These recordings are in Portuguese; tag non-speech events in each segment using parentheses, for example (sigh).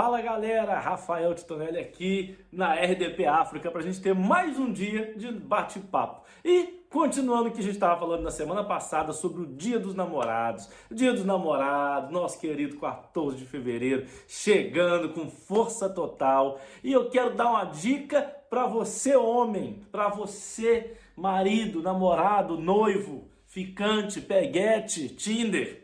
Fala galera, Rafael Titonelli aqui na RDP África para a gente ter mais um dia de bate-papo. E continuando o que a gente estava falando na semana passada sobre o Dia dos Namorados. Dia dos Namorados, nosso querido 14 de fevereiro, chegando com força total. E eu quero dar uma dica para você, homem, para você, marido, namorado, noivo, ficante, peguete, Tinder.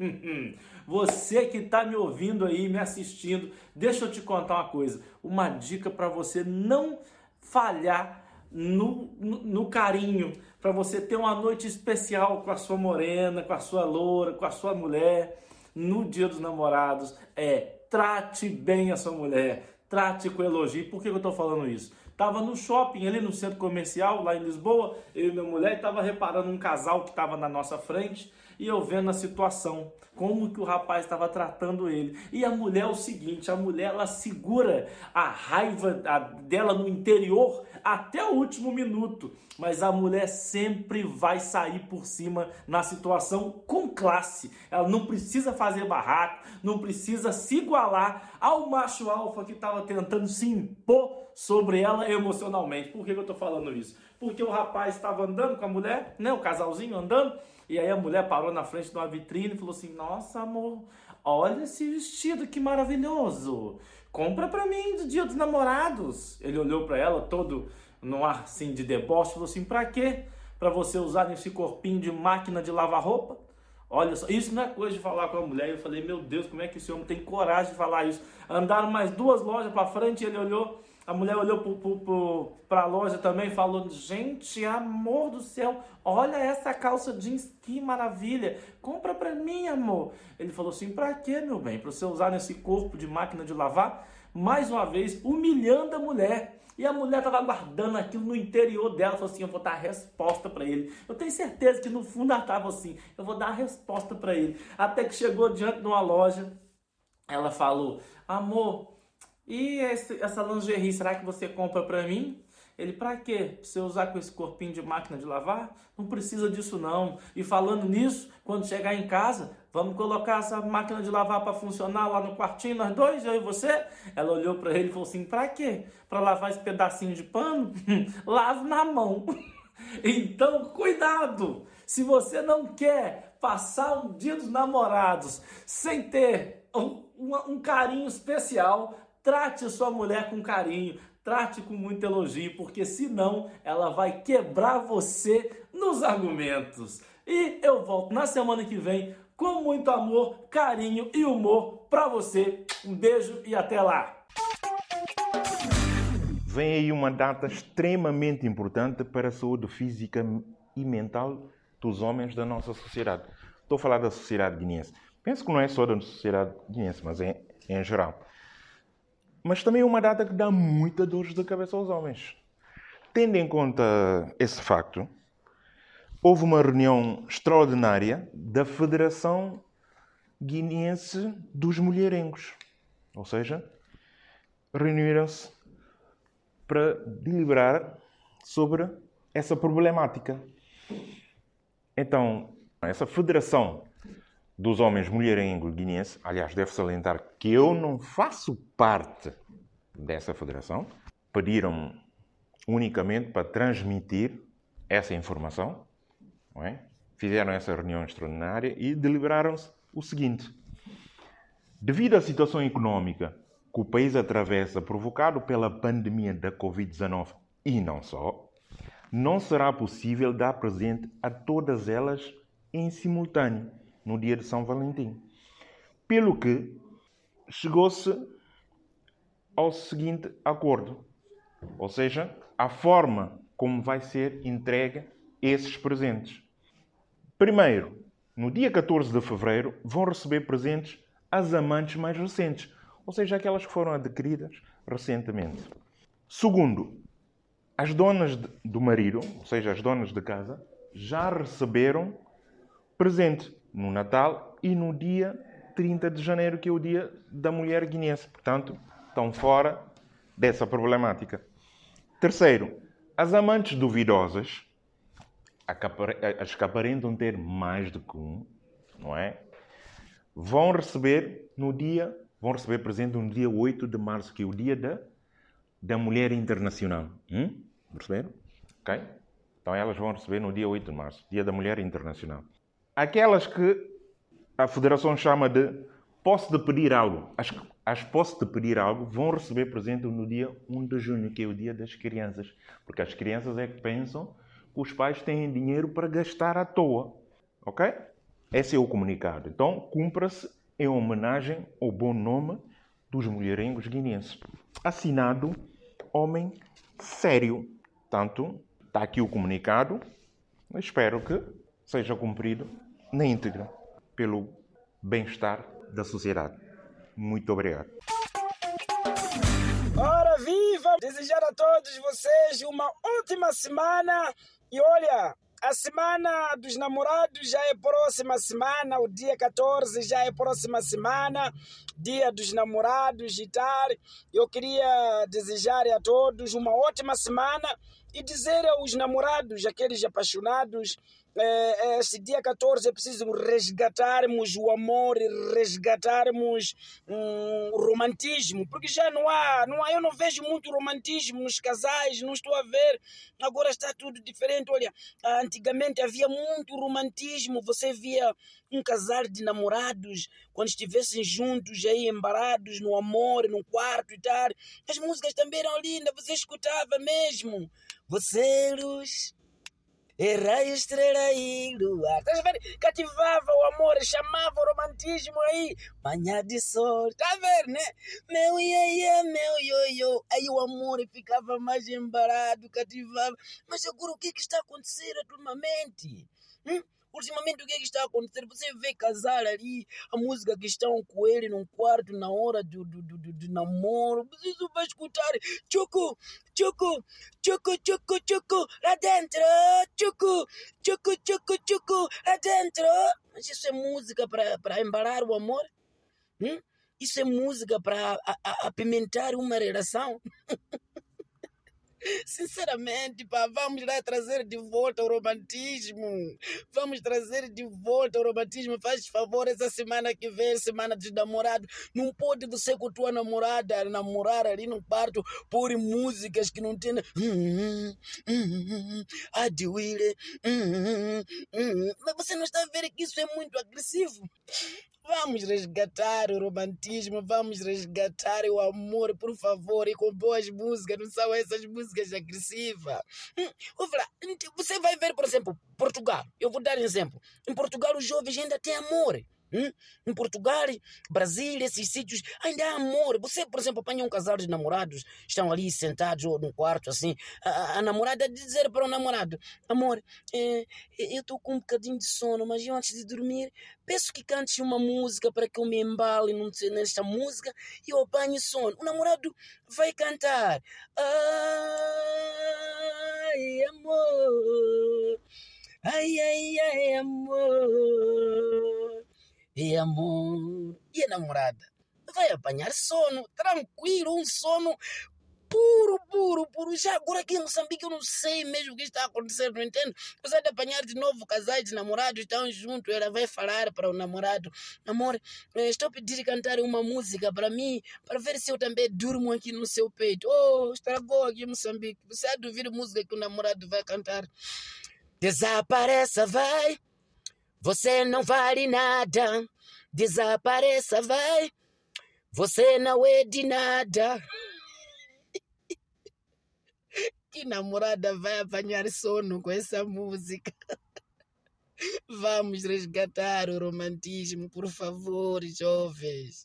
Você que está me ouvindo aí, me assistindo, deixa eu te contar uma coisa. Uma dica para você não falhar no, no, no carinho, para você ter uma noite especial com a sua morena, com a sua loura, com a sua mulher. No dia dos namorados, é trate bem a sua mulher, trate com elogio. Por que eu estou falando isso? Tava no shopping ali no centro comercial, lá em Lisboa, eu e minha mulher estava reparando um casal que estava na nossa frente e eu vendo a situação, como que o rapaz estava tratando ele. E a mulher é o seguinte, a mulher ela segura a raiva dela no interior até o último minuto, mas a mulher sempre vai sair por cima na situação com classe. Ela não precisa fazer barraco, não precisa se igualar ao macho alfa que estava tentando se impor sobre ela emocionalmente. Por que, eu estou falando isso? Porque o rapaz estava andando com a mulher, né, o casalzinho andando, e aí a mulher parou na frente de uma vitrine e falou assim: Nossa, amor, olha esse vestido que maravilhoso. Compra para mim do Dia dos Namorados. Ele olhou para ela todo no ar assim de deboche falou assim: Para quê? Para você usar esse corpinho de máquina de lavar roupa? Olha só, isso não é coisa de falar com a mulher. Eu falei: Meu Deus, como é que esse homem tem coragem de falar isso? Andaram mais duas lojas para frente e ele olhou a mulher olhou para a loja também falou: Gente, amor do céu, olha essa calça jeans, que maravilha. Compra para mim, amor. Ele falou assim: Para quê, meu bem? Para você usar nesse corpo de máquina de lavar? Mais uma vez, humilhando a mulher. E a mulher estava guardando aquilo no interior dela. Falou assim: Eu vou dar a resposta para ele. Eu tenho certeza que no fundo ela estava assim: Eu vou dar a resposta para ele. Até que chegou diante de uma loja. Ela falou: Amor, e esse, essa lingerie, será que você compra para mim? Ele, para quê? Pra você usar com esse corpinho de máquina de lavar? Não precisa disso não. E falando nisso, quando chegar em casa, vamos colocar essa máquina de lavar para funcionar lá no quartinho, nós dois, eu e você? Ela olhou para ele e falou assim, para quê? Para lavar esse pedacinho de pano? (laughs) Lave na mão. (laughs) então, cuidado! Se você não quer passar um dia dos namorados sem ter um, um, um carinho especial, Trate sua mulher com carinho, trate com muito elogio, porque senão ela vai quebrar você nos argumentos. E eu volto na semana que vem com muito amor, carinho e humor para você. Um beijo e até lá. Vem aí uma data extremamente importante para a saúde física e mental dos homens da nossa sociedade. Estou a falar da sociedade guineense. Penso que não é só da sociedade guineense, mas é em geral. Mas também é uma data que dá muita dor de cabeça aos homens. Tendo em conta esse facto, houve uma reunião extraordinária da Federação Guineense dos Mulherengos. Ou seja, reuniram-se para deliberar sobre essa problemática. Então, essa Federação dos homens mulherengo guineense, aliás, deve salientar que eu não faço parte dessa federação, pediram unicamente para transmitir essa informação, é? fizeram essa reunião extraordinária e deliberaram-se o seguinte: devido à situação econômica que o país atravessa, provocado pela pandemia da Covid-19 e não só, não será possível dar presente a todas elas em simultâneo no dia de São Valentim. Pelo que chegou-se ao seguinte acordo, ou seja, a forma como vai ser entregue esses presentes. Primeiro, no dia 14 de fevereiro, vão receber presentes as amantes mais recentes, ou seja, aquelas que foram adquiridas recentemente. Segundo, as donas do marido, ou seja, as donas de casa, já receberam presente no Natal e no dia 30 de janeiro, que é o dia da mulher guinense. Portanto, estão fora dessa problemática. Terceiro, as amantes duvidosas, as que aparentam ter mais do que um, não é? Vão receber no dia vão receber presente no dia 8 de março, que é o dia da, da Mulher Internacional. Hum? Perceberam? Ok? Então elas vão receber no dia 8 de março, dia da Mulher Internacional. Aquelas que a Federação chama de posse de pedir algo. As, as posse de pedir algo vão receber presente no dia 1 de junho, que é o dia das crianças. Porque as crianças é que pensam que os pais têm dinheiro para gastar à toa. Ok? Esse é o comunicado. Então, cumpra-se em homenagem ao bom nome dos mulherengos guineenses. Assinado Homem Sério. Tanto, está aqui o comunicado. Espero que seja cumprido na íntegra pelo bem-estar da sociedade. Muito obrigado. Ora viva! Desejar a todos vocês uma ótima semana e olha, a semana dos namorados já é próxima semana, o dia 14 já é próxima semana, dia dos namorados e tal. Eu queria desejar a todos uma ótima semana e dizer aos namorados, aqueles apaixonados, é, este dia 14 é preciso resgatarmos o amor e resgatarmos hum, o romantismo, porque já não há, não há, eu não vejo muito romantismo nos casais, não estou a ver, agora está tudo diferente. Olha, antigamente havia muito romantismo, você via um casal de namorados quando estivessem juntos aí embarados no amor, no quarto e tal. As músicas também eram lindas, você escutava mesmo. Você luz e estrela e luar. Estás a ver? Cativava o amor, chamava o romantismo aí. Manhã de sol. Está a ver, né? Meu ia, meu ioiô. Aí o amor ficava mais embarado, cativava. Mas agora o que, é que está a acontecer ultimamente? Hum? Ultimamente o que, é que está a acontecer? Você vê casal ali, a música que estão com ele num quarto na hora do, do, do, do namoro. Você só vai escutar Choco, Choco, Choco, Choco, Choco, lá dentro, Choco, Choco, Choco, Choco, lá dentro. Mas isso é música para embalar o amor? Hum? Isso é música para apimentar uma relação? (laughs) Sinceramente, pá, vamos lá trazer de volta o romantismo. Vamos trazer de volta o romantismo. Faz favor, essa semana que vem, semana de namorado. Não pode você com tua namorada namorar ali no quarto por músicas que não tem. Adwile. Mas você não está ver que isso é muito agressivo? Vamos resgatar o romantismo, vamos resgatar o amor, por favor, e com boas músicas, não são essas músicas agressivas. Hum, você vai ver, por exemplo, Portugal. Eu vou dar um exemplo. Em Portugal, os jovens ainda têm amor. Hum? Em Portugal, Brasil, esses sítios, ainda há amor. Você, por exemplo, apanha um casal de namorados, estão ali sentados ou num quarto assim, a, a namorada dizer para o namorado: Amor, é, eu estou com um bocadinho de sono, mas eu antes de dormir peço que cantes uma música para que eu me embale nesta música e eu apanhe sono. O namorado vai cantar: Ai, amor, ai, ai, ai, amor e amor. E a namorada vai apanhar sono, tranquilo, um sono puro, puro, puro. Já agora aqui em Moçambique eu não sei mesmo o que está acontecendo, não entendo. Apesar de apanhar de novo casais de namorados estão juntos, ela vai falar para o namorado: Amor, eh, estou a pedir cantar uma música para mim, para ver se eu também durmo aqui no seu peito. Oh, estragou aqui em Moçambique. Você há de ouvir música que o namorado vai cantar. Desapareça, vai. Você não vale nada. Desapareça, vai. Você não é de nada. (laughs) Que namorada vai apanhar sono com essa música? (laughs) Vamos resgatar o romantismo, por favor, jovens.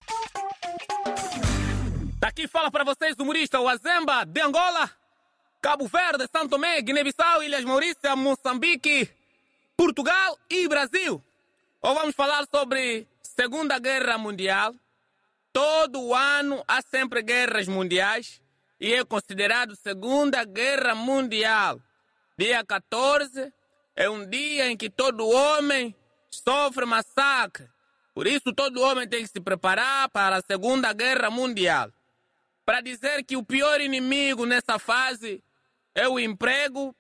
Daqui fala para vocês o humorista Wazemba de Angola, Cabo Verde, Santo Tomé, Guiné-Bissau, Ilhas Maurícia, Moçambique. Portugal e Brasil. Ou vamos falar sobre Segunda Guerra Mundial. Todo ano há sempre guerras mundiais e é considerado Segunda Guerra Mundial. Dia 14 é um dia em que todo homem sofre massacre. Por isso, todo homem tem que se preparar para a Segunda Guerra Mundial. Para dizer que o pior inimigo nessa fase é o emprego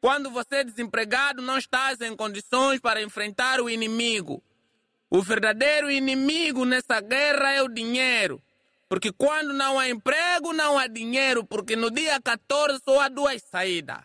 quando você é desempregado, não estás em condições para enfrentar o inimigo. O verdadeiro inimigo nessa guerra é o dinheiro. Porque quando não há emprego, não há dinheiro, porque no dia 14 só há duas saídas.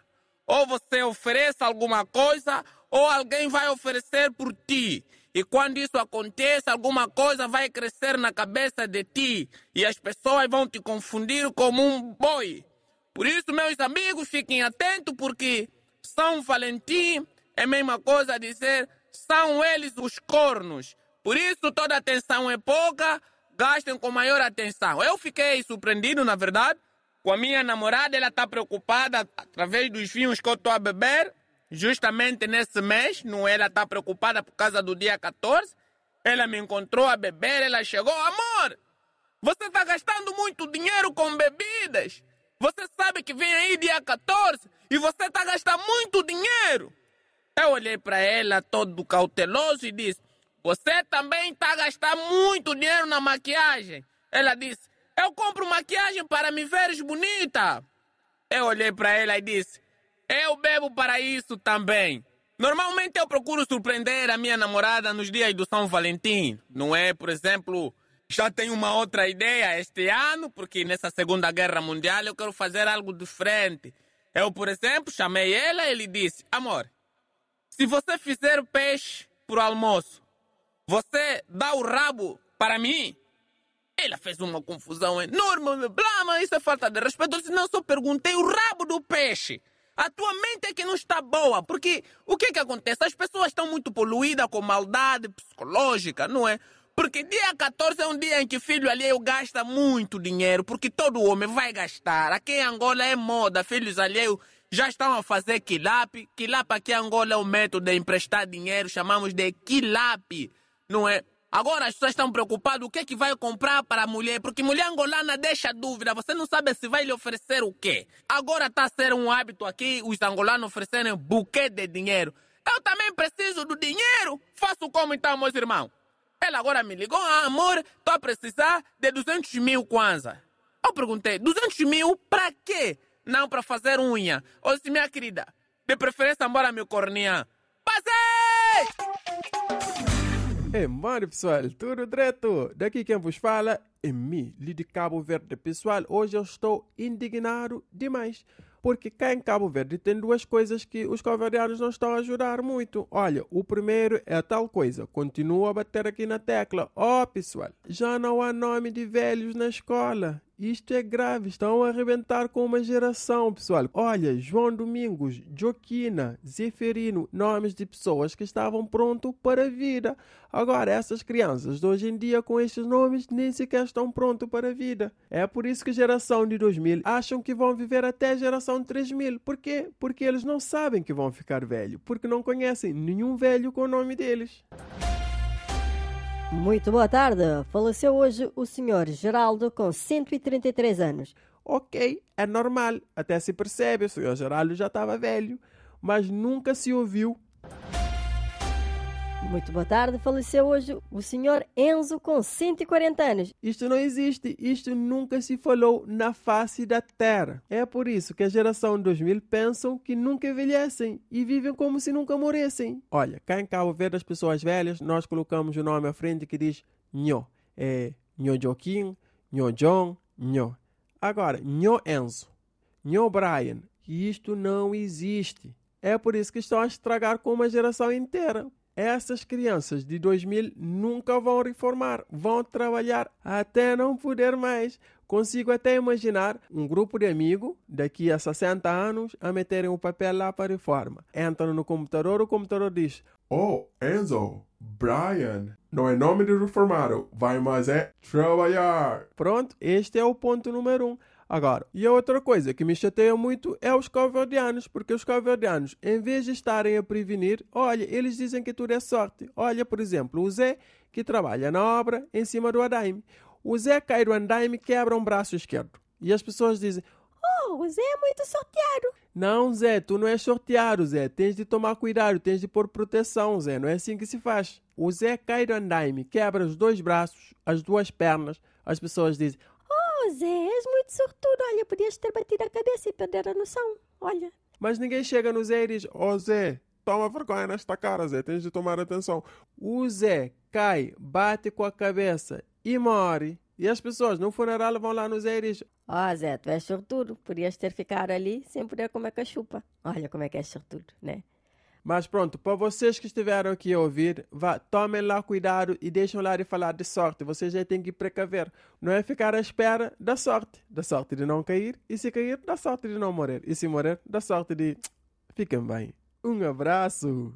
Ou você oferece alguma coisa, ou alguém vai oferecer por ti. E quando isso acontece, alguma coisa vai crescer na cabeça de ti. E as pessoas vão te confundir como um boi. Por isso, meus amigos, fiquem atentos, porque São Valentim é a mesma coisa dizer são eles os cornos. Por isso, toda atenção é pouca, gastem com maior atenção. Eu fiquei surpreendido, na verdade, com a minha namorada, ela está preocupada através dos vinhos que eu estou a beber, justamente nesse mês, não ela está preocupada por causa do dia 14. Ela me encontrou a beber, ela chegou, amor, você está gastando muito dinheiro com bebidas. Você sabe que vem aí dia 14 e você está gastando muito dinheiro. Eu olhei para ela todo cauteloso e disse: Você também está gastando muito dinheiro na maquiagem. Ela disse: Eu compro maquiagem para me veres bonita. Eu olhei para ela e disse: Eu bebo para isso também. Normalmente eu procuro surpreender a minha namorada nos dias do São Valentim. Não é, por exemplo, já tenho uma outra ideia este ano, porque nessa Segunda Guerra Mundial eu quero fazer algo diferente. Eu, por exemplo, chamei ela e ele disse: Amor, se você fizer peixe pro almoço, você dá o rabo para mim? Ela fez uma confusão enorme, blá, mas isso é falta de respeito. Eu disse, não, só perguntei o rabo do peixe. A tua mente é que não está boa, porque o que que acontece? As pessoas estão muito poluídas com maldade psicológica, não é? Porque dia 14 é um dia em que filho alheio gasta muito dinheiro, porque todo homem vai gastar. Aqui em Angola é moda, filhos alheios já estão a fazer quilap. Quilap aqui em Angola é o método de emprestar dinheiro, chamamos de quilap, não é? Agora as pessoas estão preocupadas o que é que vai comprar para a mulher, porque mulher angolana deixa dúvida, você não sabe se vai lhe oferecer o quê. Agora está a ser um hábito aqui os angolanos oferecerem buquê de dinheiro. Eu também preciso do dinheiro. Faço como então, meus irmãos? Ela agora me ligou, ah, amor, estou a precisar de 200 mil kwanza. Eu perguntei, 200 mil para quê? não para fazer unha. Ou se minha querida, de preferência embora meu corninha. Passei! É, mano, pessoal, tudo direto. Daqui quem vos fala é mim, de Cabo Verde. Pessoal, hoje eu estou indignado demais. Porque cá em Cabo Verde tem duas coisas que os cabo-verdianos não estão a ajudar muito. Olha, o primeiro é tal coisa. Continua a bater aqui na tecla. Ó, oh, pessoal, já não há nome de velhos na escola. Isto é grave, estão a arrebentar com uma geração, pessoal. Olha, João Domingos, Joquina, Zeferino, nomes de pessoas que estavam prontos para a vida. Agora, essas crianças de hoje em dia, com estes nomes, nem sequer estão prontos para a vida. É por isso que geração de 2000 acham que vão viver até geração de 3000. Por quê? Porque eles não sabem que vão ficar velho, porque não conhecem nenhum velho com o nome deles. Muito boa tarde. Faleceu hoje o senhor Geraldo com 133 anos. Ok, é normal. Até se percebe, o senhor Geraldo já estava velho, mas nunca se ouviu muito boa tarde. Faleceu hoje o senhor Enzo com 140 anos. Isto não existe. Isto nunca se falou na face da Terra. É por isso que a geração 2000 pensam que nunca envelhecem e vivem como se nunca morressem. Olha, cá em Cabo Verde, as pessoas velhas, nós colocamos o nome à frente que diz Nho. É Nho Joaquim, Nho John, Nho. Agora, Nho Enzo, Nho Brian. Isto não existe. É por isso que estão a estragar com uma geração inteira essas crianças de 2000 nunca vão reformar, vão trabalhar até não poder mais. Consigo até imaginar um grupo de amigos daqui a 60 anos a meterem o papel lá para reforma. Entram no computador, o computador diz: Oh, Enzo, Brian, não é nome de reformado, vai mais é trabalhar. Pronto, este é o ponto número um. Agora, e a outra coisa que me chateia muito é os cabo-verdianos, porque os cabo-verdianos, em vez de estarem a prevenir, olha, eles dizem que tudo é sorte. Olha, por exemplo, o Zé, que trabalha na obra em cima do andaime. O Zé cai do andaime quebra um braço esquerdo. E as pessoas dizem, oh, o Zé é muito sorteado. Não, Zé, tu não és sorteado, Zé. Tens de tomar cuidado, tens de pôr proteção, Zé. Não é assim que se faz. O Zé cai do andaime, quebra os dois braços, as duas pernas. As pessoas dizem, Zé, és muito sortudo. Olha, podias ter batido a cabeça e perder a noção. Olha. Mas ninguém chega no Zé e diz: Ó oh, Zé, toma vergonha nesta cara, Zé, tens de tomar atenção. O Zé cai, bate com a cabeça e morre. E as pessoas no funeral vão lá nos Eiris. Ó, Zé, tu és sortudo. Podias ter ficado ali sem poder comer cachupa. Olha como é que és sortudo, né? Mas pronto, para vocês que estiveram aqui a ouvir, vá, tomem lá cuidado e deixem lá de falar de sorte. Vocês já têm que precaver. Não é ficar à espera da sorte. Da sorte de não cair. E se cair, da sorte de não morrer. E se morrer, da sorte de. Fiquem bem. Um abraço.